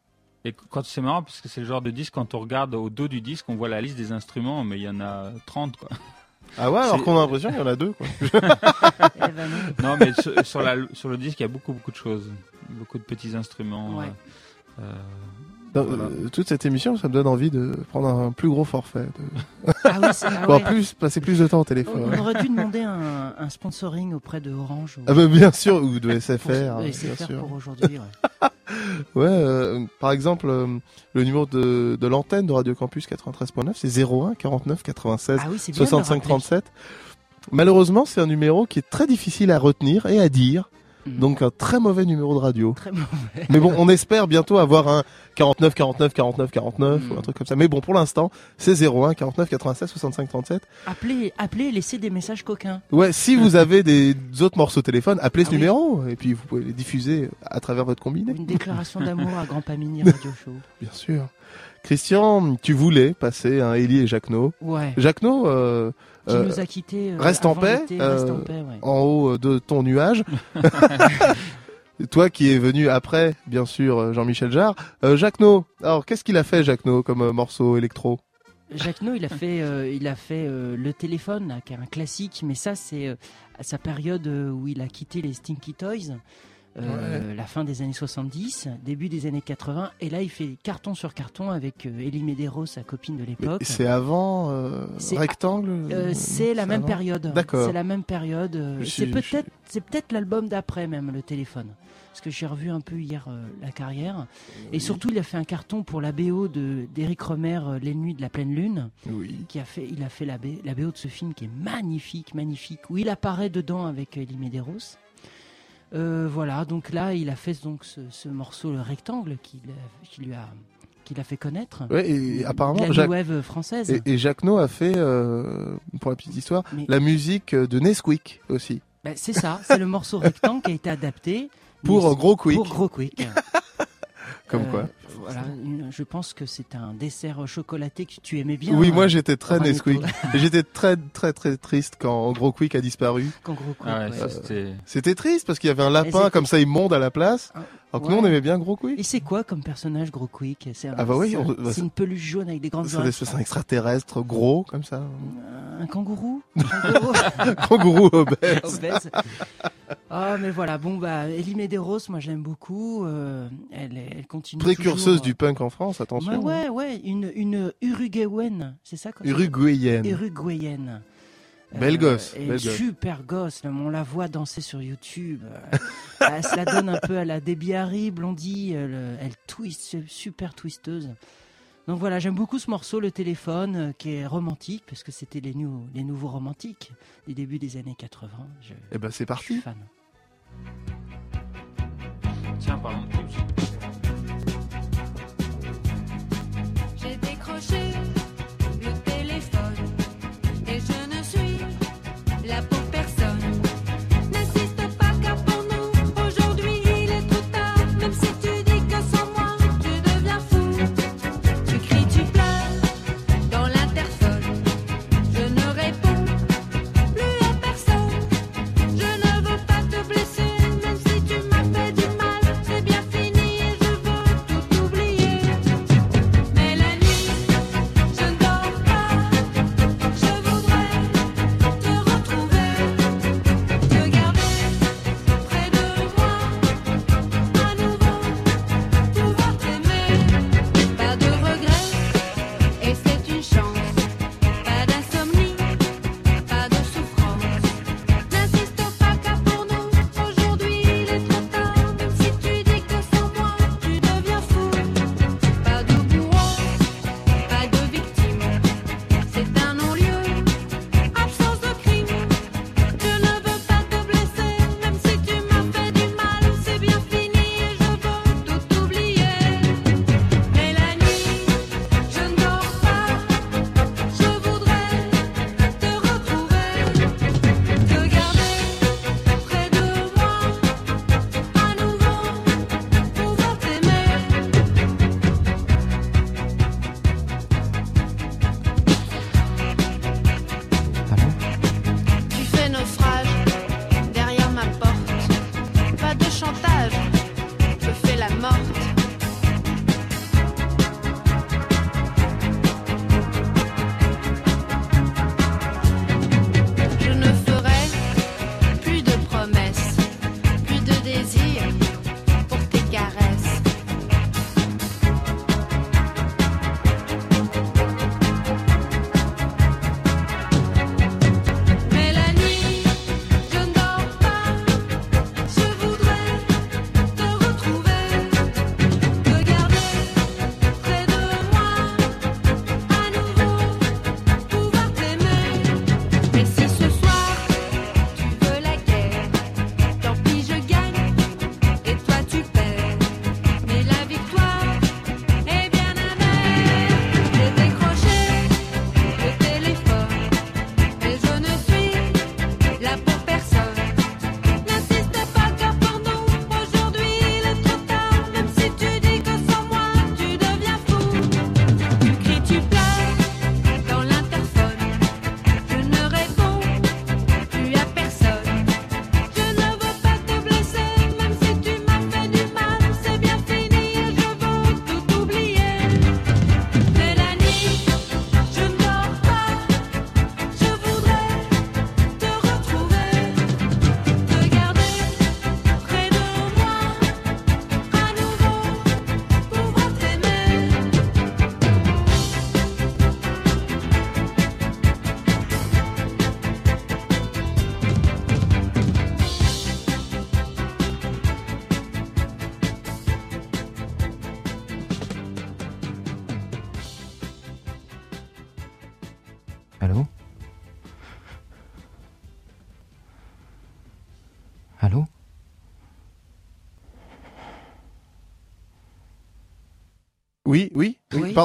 Et quand c'est marrant parce que c'est le genre de disque quand on regarde au dos du disque, on voit la liste des instruments, mais il y en a 30 quoi. Ah ouais, alors qu'on a l'impression qu'il y en a deux quoi. Eh ben non. non, mais sur, sur la, sur le disque, il y a beaucoup beaucoup de choses, beaucoup de petits instruments. Ouais. euh, euh, Voilà. euh, toute cette émission, ça me donne envie de prendre un plus gros forfait. De... Ah oui, c'est- ah Bon, ouais. plus, passer plus de temps au On, téléphone. on aurait dû demander un, un sponsoring auprès de Orange. ou- Ah bah bien sûr, ou de pour- SFR. de bien SFR sûr. pour aujourd'hui. ouais. Ouais, euh, par exemple, euh, le numéro de, de l'antenne de Radio Campus 93.9, c'est 01 49 96 Ah oui, c'est bien de le 65 rappeler. 37. Malheureusement, c'est un numéro qui est très difficile à retenir et à dire. Donc un très mauvais numéro de radio. Mm. Très mauvais. Mais bon, on espère bientôt avoir un 49 49 49 49 ou un truc comme ça. Mais bon, pour l'instant, c'est 01 49 96 65 37. Appelez, appelez et laissez des messages coquins. Ouais, si vous avez des autres morceaux téléphone, appelez ce Ah oui. numéro et puis vous pouvez les diffuser à travers votre combiné. Une déclaration d'amour à Grand Pamini Radio Show. Bien sûr. Christian, tu voulais passer un Ellie et Jacquenot. Ouais. Jacquenot, euh, Qui euh, nous a quittés, euh, reste en paix, reste en paix, ouais. en haut de ton nuage. Toi qui es venu après, bien sûr, Jean-Michel Jarre. Jacquenot, alors qu'est-ce qu'il a fait, Jacquenot, comme morceau électro? Jacques No, il a fait, euh, il a fait euh, le téléphone, là, qui est un classique, mais ça, c'est euh, à sa période où il a quitté les Stinky Toys, euh, la fin des années 70, début des années 80, et là, il fait carton sur carton avec euh, Elie Medeiros, sa copine de l'époque. C'est avant euh, C'est- Rectangle Euh, c'est la même période. D'accord. C'est la même période. C'est peut-être, c'est peut-être l'album d'après même le téléphone. Parce que j'ai revu un peu hier euh, la carrière. Et surtout, il a fait un carton pour la BO de d'Éric Romer, euh, Les Nuits de la pleine lune. Oui. Qui a fait, il a fait la, B- la BO de ce film qui est magnifique, magnifique, où il apparaît dedans avec Elie Medeiros. Euh, voilà, donc là, il a fait donc ce, ce morceau, le rectangle, qui, qui lui a, qui l'a fait connaître. Ouais, et apparemment, la Jacques- wave française. Et, et Jacquenot a fait, euh, pour la petite histoire, la musique de Nesquik aussi. Ben, c'est ça, c'est le morceau rectangle qui a été adapté. Pour, euh, Gros Quick. Pour Gros Quick. Comme Euh, quoi. Voilà, je pense que c'est un dessert chocolaté que tu aimais bien. oui, hein, moi j'étais très. Nesquik. Et j'étais très très très triste quand Gros Quick a disparu. Quand Gros Quick, Ah ouais, ouais. ça, c'était- C'était triste parce qu'il y avait un lapin comme ça immonde à la place. Alors que nous on aimait bien Gros Quick. Et c'est quoi comme personnage Gros Quick? C'est un- Ah bah oui, on- bah, une peluche jaune avec des grandes oreilles. c'est un extraterrestre gros comme ça. Un kangourou? Un kangourou obèse. Obèse. Ah mais voilà, bon bah Elie Medeiros, moi je l'aime beaucoup. euh, elle, continue. Précurseuse toujours, du punk en France, attention. Ouais, ouais, ouais, une, une Uruguayenne, c'est ça quoi Uruguayenne. Uruguayenne. Belle gosse, et belle gosse. super gosse, on la voit danser sur YouTube. euh, elle se la donne un peu à la Debbie Harry, blondie, elle, euh, elle twist, super twisteuse. Donc voilà, j'aime beaucoup ce morceau, le téléphone, euh, qui est romantique, parce que c'était les, nou- les nouveaux romantiques du début des années 80. Je, Eh ben c'est je suis parti. fan. Tiens, parlons de. J'ai décroché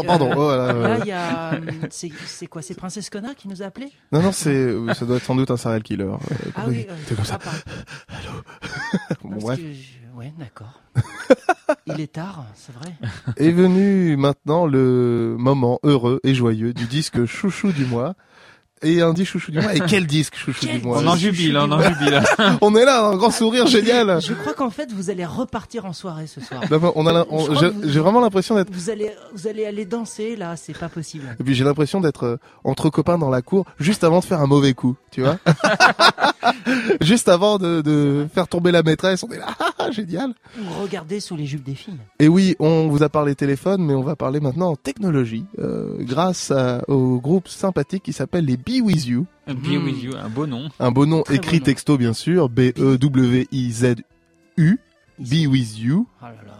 pardon. euh, oh, là, là, euh, il y a. hum, C'est quoi C'est Princesse Connard qui nous a appelé Non, non, c'est, euh, ça doit être sans doute un serial killer. euh, Ah oui, euh, c'est comme ça. ah. Bon, bref. je- Ouais, d'accord. Il est tard, c'est vrai. Est venu maintenant le moment heureux et joyeux du disque chouchou du mois. Et un disque chouchou du mois. Et quel disque chouchou Quel du mois On en jubile, on en jubile. On est là, un grand sourire génial. Je crois qu'en fait, vous allez repartir en soirée ce soir. On a, la- on- vous- j'ai vraiment l'impression d'être. Vous allez, vous allez aller danser là, c'est pas possible. Et puis j'ai l'impression d'être euh, entre copains dans la cour juste avant de faire un mauvais coup, tu vois. juste avant de, de faire tomber la maîtresse, on est là, ah, génial. Ou regardez sous les jupes des filles. Et oui, on vous a parlé téléphone, mais on va parler maintenant technologie, euh, grâce à- au groupe sympathique qui s'appelle les Be With You. Be with you, un beau nom. Un beau nom Très écrit beau nom. texto bien sûr, B-E-W-I-Z-U, Be With You. Oh là là.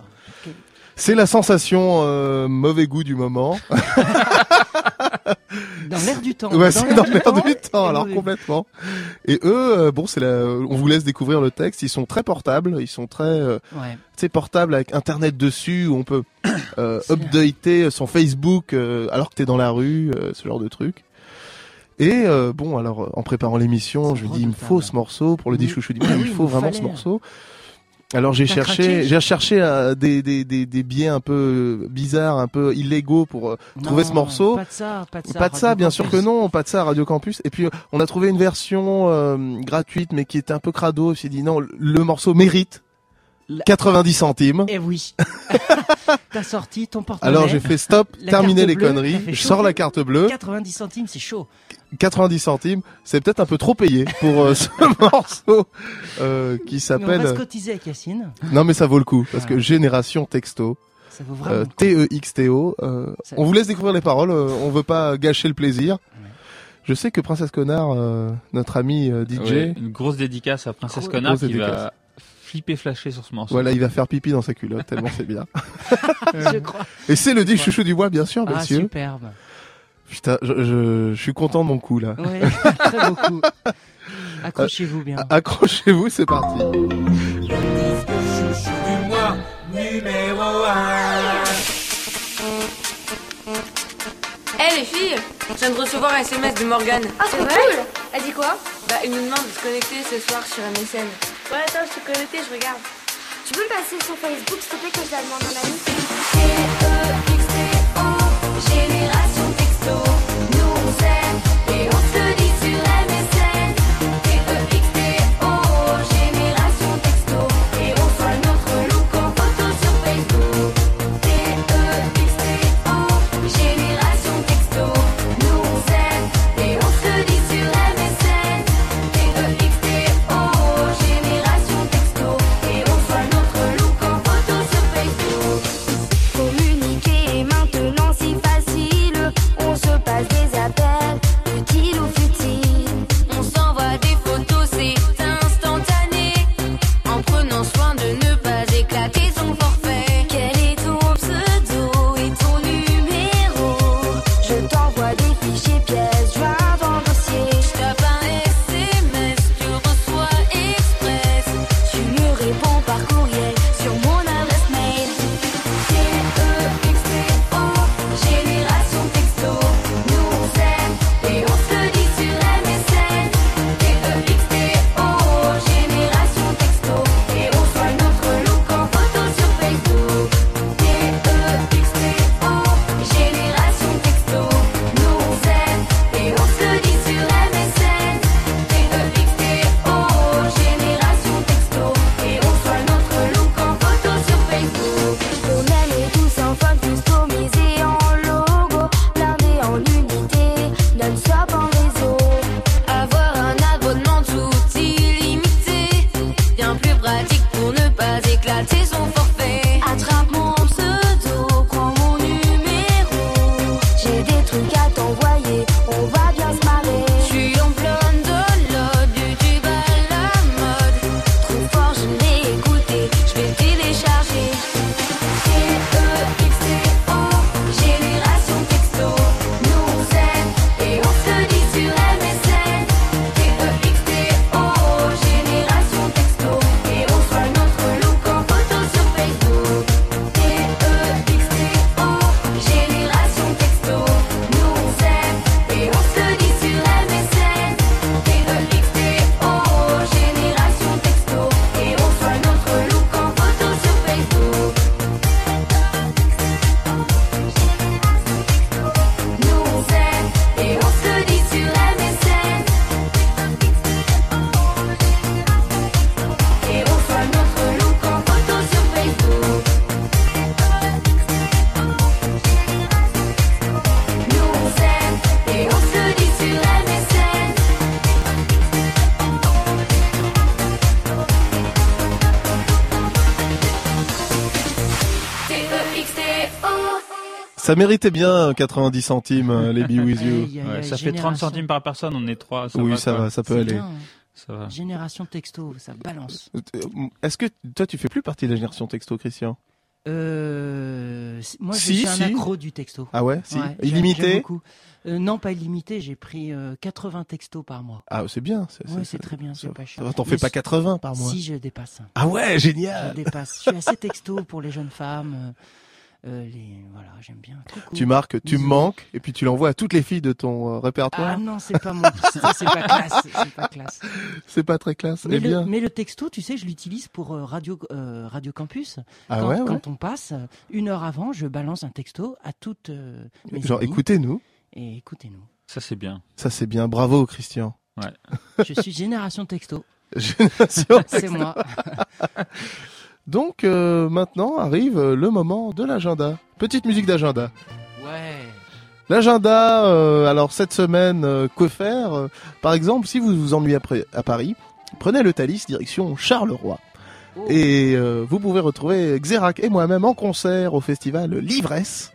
Quel- C'est la sensation euh, mauvais goût du moment. Dans l'air du temps. Ouais, c'est dans l'air du temps, alors complètement. Et eux, euh, bon, c'est la, on vous laisse découvrir le texte. Ils sont très portables, ils sont très, euh, Ouais. tu sais, portables avec Internet dessus où on peut euh, updater son Facebook euh, alors que t'es dans la rue, euh, ce genre de truc. Et euh, bon, alors euh, en préparant l'émission, je me dis il me faut ce morceau pour le Oui. dit chouchou du il me faut vraiment ce morceau. Alors j'ai cherché, j'ai cherché euh, des, des, des, des biais un peu bizarres, un peu illégaux pour euh, trouver ce morceau. Pas de ça, pas de ça. Pas de ça, bien sûr que non, pas de ça à Radio Campus. Et puis on a trouvé une version euh, gratuite, mais qui était un peu crado. On s'est dit non, le morceau mérite 90 centimes. Eh oui. T'as sorti ton porte-monnaie. Alors j'ai fait stop, terminer les bleue, conneries. Je sors la carte bleue. 90 centimes, c'est chaud. 90 centimes, c'est peut-être un peu trop payé pour euh, ce morceau euh, qui Mais on s'appelle. va se cotiser avec Yacine. Non mais ça vaut le coup parce que Voilà. Génération Texto. Ça vaut vraiment Euh. T-E-X-T-O. euh, Ça- on vous laisse découvrir les paroles. euh, on veut pas gâcher le plaisir. Je sais que Princesse Connard, euh, notre ami euh, DJ, Ouais, une grosse dédicace à Princesse Grosse Connard qui dédicace. va flipper flasher sur ce morceau. voilà, il va faire pipi dans sa culotte tellement c'est bien. Je crois. Et c'est le dit chouchou du bois, bien sûr, Ah, monsieur. superbe. Putain, je, je, je suis content de mon coup là. Ouais, très beaucoup. Accrochez-vous bien. A- Accrochez-vous, c'est parti. 1. Eh les filles, je viens de recevoir un SMS de Morgane. Ah, c'est cool Elle dit quoi Bah, il nous demande de se connecter ce soir sur MSN. Ouais, attends, je suis connectée, je regarde. Tu peux me passer sur Facebook, s'il te plaît, que je la demande à un ami Génération texto, on Ça méritait bien 90 centimes, euh, les Be With You. Aïe, aïe, Ouais, aïe, ça fait 30 génération. centimes par personne, on est trois. Ça Oui, va, ça quoi. va, ça peut aller. bien. Ça va. Génération texto, ça balance. Euh, Est-ce que toi, tu fais plus partie de la génération texto, Christian? Euh, moi, Si, je suis un accro du texto. Ah ouais, si. Illimité. Euh, Non, pas illimité. J'ai pris euh, 80 textos par mois. Ah, c'est bien. C'est Ouais, c'est très bien, c'est pas cher. T'en fais pas si- 80 par mois Si, je dépasse. Ah ouais, génial. Je dépasse. Je suis assez texto pour les jeunes femmes. Euh, les... Voilà, j'aime bien. Trop cool. Tu marques, tu me Bisous. manques, et puis tu l'envoies à toutes les filles de ton euh, répertoire. Ah non, c'est pas mon. c'est pas classe. C'est pas classe. C'est pas très classe. Mais, eh le, bien. mais le texto, tu sais, je l'utilise pour euh, Radio, euh, Radio Campus. Ah quand, ouais, ouais. quand on passe, une heure avant, je balance un texto à toutes euh, mes Genre, écoutez-nous. Et écoutez-nous. Ça, c'est bien. Ça, c'est bien. Bravo, Christian. Ouais. Je suis génération texto. Génération C'est texto. moi. Donc, euh, maintenant arrive euh, le moment de l'agenda. Petite musique d'agenda. Ouais. L'agenda, euh, alors cette semaine, euh, que faire Par exemple, si vous vous ennuyez après, à Paris, prenez le Thalys direction Charleroi. Oh. Et euh, vous pouvez retrouver Xerac et moi-même en concert au festival Livresse.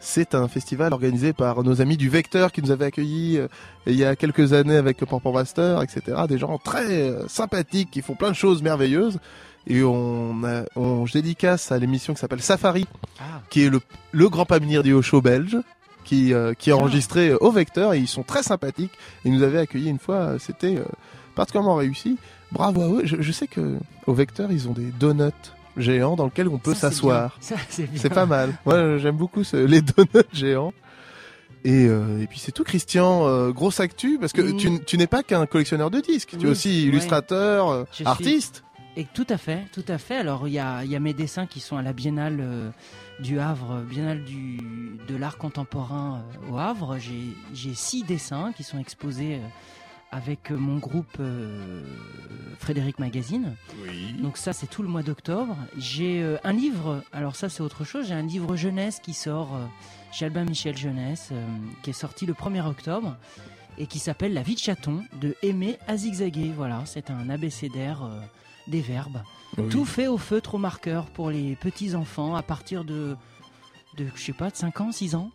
C'est un festival organisé par nos amis du Vecteur qui nous avaient accueillis euh, il y a quelques années avec Pampan Master, etc. Des gens très euh, sympathiques qui font plein de choses merveilleuses. Et on, a, on je dédicace à l'émission qui s'appelle Safari, Ah. qui est le, le grand paminir du haut show belge, qui, euh, qui est enregistré euh, au Vecteur et ils sont très sympathiques. Ils nous avaient accueillis une fois, euh, c'était euh, particulièrement réussi. Bravo à eux. Je, je sais que au Vecteur ils ont des donuts géants dans lesquels on peut s'asseoir. c'est pas mal. Moi j'aime beaucoup ce- les donuts géants. Et, euh, et puis c'est tout, Christian. euh, grosse actu, parce que tu, tu n'es pas qu'un collectionneur de disques. tu es aussi illustrateur, euh, artiste. Et tout à fait, tout à fait. Alors il y a, il y a mes dessins qui sont à la Biennale euh, du Havre, Biennale du, de l'art contemporain euh, au Havre. J'ai six dessins qui sont exposés euh, avec euh, mon groupe euh, Frédéric Magazine. Donc ça c'est tout le mois d'octobre. J'ai euh, un livre, alors ça c'est autre chose, j'ai un livre jeunesse qui sort euh, chez Albin Michel Jeunesse, euh, qui est sorti le 1er octobre et qui s'appelle La vie de chaton de Aimer à zigzaguer. Voilà, c'est un abécédaire euh, des verbes. Oui. Tout fait au feutre au marqueur pour les petits enfants à partir de, de je sais pas, de 5 ans, 6 ans.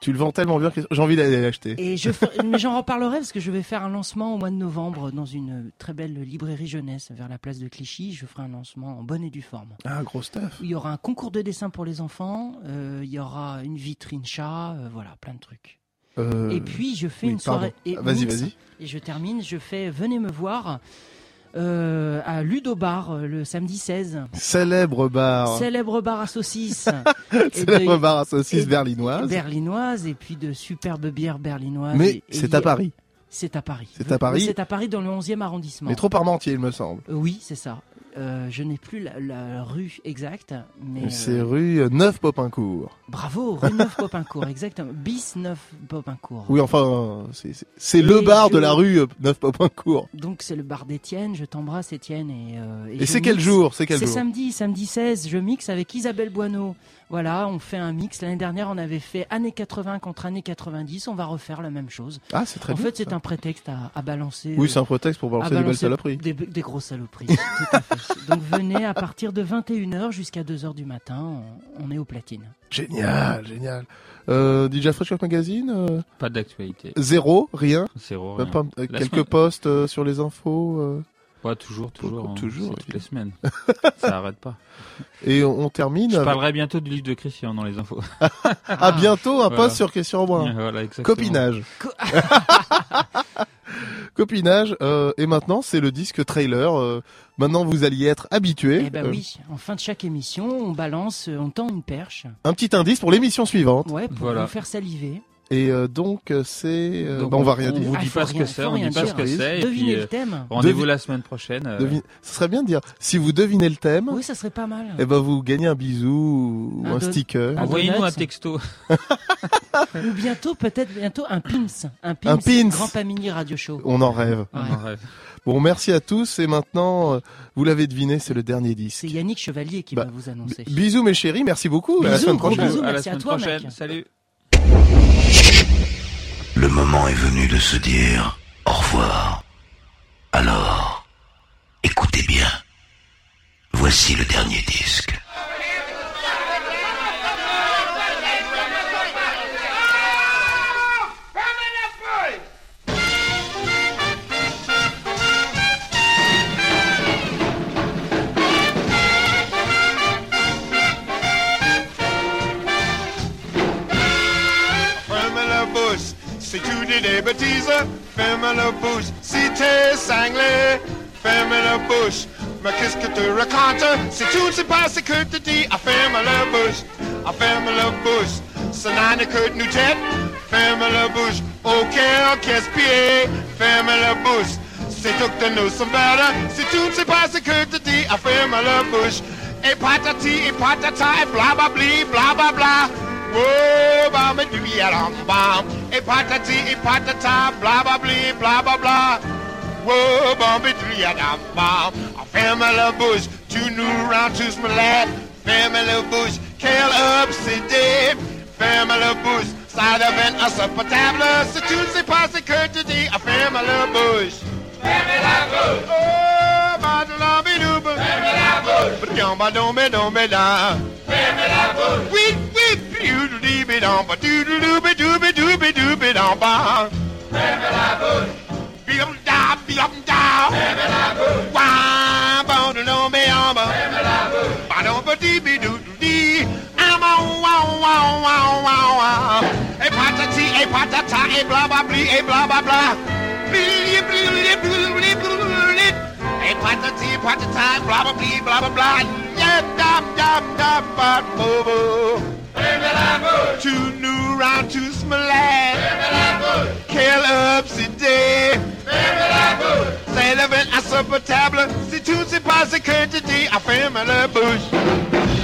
Tu le vends tellement bien que j'ai envie d'aller l'acheter. Et je mais j'en reparlerai parce que je vais faire un lancement au mois de novembre dans une très belle librairie jeunesse vers la place de Clichy. Je ferai un lancement en bonne et due forme. Ah, gros stuff. Il y aura un concours de dessin pour les enfants, euh, il y aura une vitrine chat, euh, voilà, plein de trucs. Euh, Et puis je fais oui, une soirée. Vas-y, vas-y. Et je termine, je fais Venez me voir euh, à Ludobar euh, le samedi 16. Célèbre bar. Célèbre bar à saucisses. Célèbre de- bar à saucisses berlinoise. Berlinoise et puis de superbes bières berlinoises. Mais c'est à Paris. C'est à Paris. C'est à Paris. C'est à Paris dans le 11e arrondissement. Mais trop Parmentier, il me semble. Euh, oui, c'est ça. Euh, je n'ai plus la, la rue exacte, mais C'est euh, rue euh, Neuf Popincourt. bravo, rue 9 Popincourt, exactement. Bis 9 Popincourt. Oui, enfin, euh, c'est- c'est c'est le bar je- de la rue euh, Neuf Popincourt. Donc c'est le bar d'Étienne, je t'embrasse Étienne. Et, euh, Et c'est quel jour C'est quel jour samedi, samedi 16, je mixe avec Isabelle Boineau. Voilà, on fait un mix. L'année dernière, on avait fait années 80 contre années 90. On va refaire la même chose. Ah, c'est très En bien, fait, c'est un prétexte à, à balancer. Oui, c'est un prétexte pour balancer à des belles saloperies. Des, des grosses saloperies. tout à fait. Donc venez à partir de 21h jusqu'à 2h du matin. On, on est aux platines. Génial, génial. Euh, DJ Fresh Magazine euh, Pas d'actualité. Zéro, rien. Zéro, Même rien. pas, euh, quelques semaine- posts euh, sur les infos. Euh, Ouais, toujours, toujours. hein. toujours, toutes les semaines. Ça arrête pas. Et on, on termine. Je avec- parlerai bientôt du livre de Christian dans les infos. À bientôt, un Voilà. post sur Question en moins. Voilà. Copinage. Copinage. euh, et maintenant, c'est le disque trailer. euh, maintenant, vous alliez être habitué. Eh ben oui, en fin de chaque émission, on balance, euh, on tend une perche. Un petit indice pour l'émission suivante. Ouais, pour Voilà. vous faire saliver. Et euh, donc, euh, c'est. euh, bah, on, va rien on dire. vous Ah, dit pas ce rien- que c'est, on dit pas ce dire. que c'est. et Devinez puis, le thème. Rendez-vous Devi- la semaine prochaine. euh, Devine- Ce serait bien de dire, si vous devinez le thème, Oui, ça serait pas mal. eh ben vous gagnez un bisou ou Un sticker. Envoyez-nous un texto. Ou bientôt, peut-être bientôt un pins. Un pins. Un pins. Grand Pamini Radio Show. On en rêve. Ouais. On en rêve. Bon, merci à tous. Et maintenant, vous l'avez deviné, c'est le dernier disque. C'est Yannick Chevalier qui Bah, va vous annoncer. Bisous mes chéris, merci beaucoup. à la Bisous, semaine prochaine. bisous. À la merci à semaine toi, prochaine. mec. Salut. Le moment est venu de se dire au revoir. Alors, écoutez bien. Voici le dernier disque. Des des bêtises. Ferme la bouche si t'es cinglé. Ferme la bouche. Mais qu'est-ce que tu racontes? Si tout se passe que tu dis, ah, ferme la bouche. Ah, ferme la bouche. Ça n'a que nous tête. Ferme la bouche. Ok, casse-pied. Ferme la bouche. C'est tout que nous sommes belles. Si tout se passe que tu dis, ah, ferme la bouche. Et patati, et patata, et blablabli, blablabla. Whoa, bam, et du yalam, bam. Et patati, et patata, blablabli, blablabla. Whoa, bam, et du yalam, bam. Ah, Ferme la bouche, tu nous rends tous malades. Ferme la bouche, quel obsédé. Ferme la bouche, ça devient insupportable. Si tu ne sais pas ce que tu dis, ah, ferme la bouche. Ferme la bouche. Oh, badala bidouba. Ferme la bouche. Bidamba dombe dombe da. Ferme la bouche. doodle dompa doodle dooby dooby dooby dooby dompa. Mammy la boo. Beat 'em down, beat 'em down. Mammy la boo. Why bone and on me on me. Mammy la boo. Ba dompa deeby doodle dee. I'm on wow wow wow wow wow. A patati, a patata, a blah blah blee, a blah blah blah. Blee blee blee blee blee blee. A patati, a patata, blah blah blee, blah blah blah. Yeah, dum dum dum, but boo boo. Nous rend tous malades. Quel obsédé. C'est le vent insupportable. Si tout se passe que tu dis, ah, ferme la bouche.